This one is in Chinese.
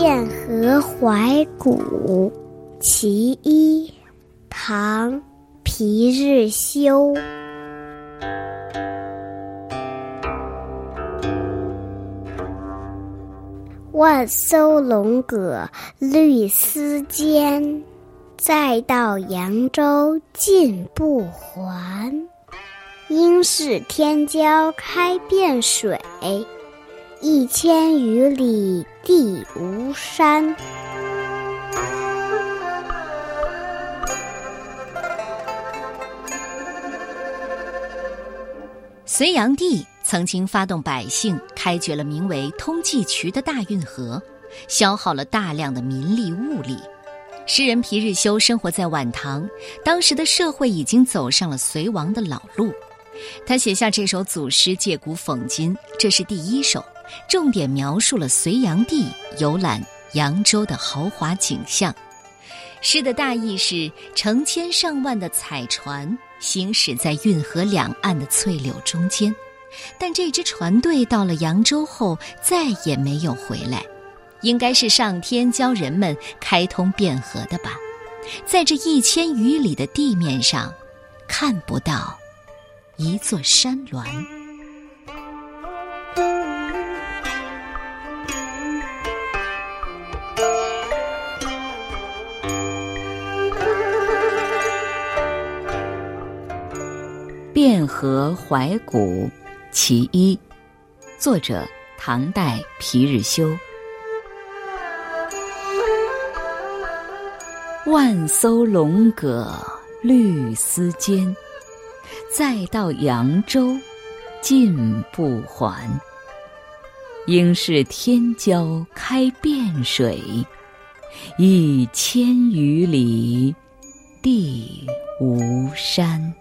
汴河怀古其一，唐·皮日休。万艘龙舸绿丝间，再到扬州尽不还。应是天骄开遍水，一千余里地无山。隋炀帝曾经发动百姓开掘了名为通济渠的大运河，消耗了大量的民力物力。诗人皮日休生活在晚唐，当时的社会已经走上了隋亡的老路。他写下这首祖诗，借古讽今，这是第一首，重点描述了隋炀帝游览扬州的豪华景象。诗的大意是：成千上万的彩船行驶在运河两岸的翠柳中间，但这支船队到了扬州后再也没有回来，应该是上天教人们开通汴河的吧。在这一千余里的地面上，看不到。一座山峦，《汴河怀古其一》，作者唐代皮日休。万艘龙舸绿丝间。再到扬州，尽不还。应是天骄开汴水，一千余里，地无山。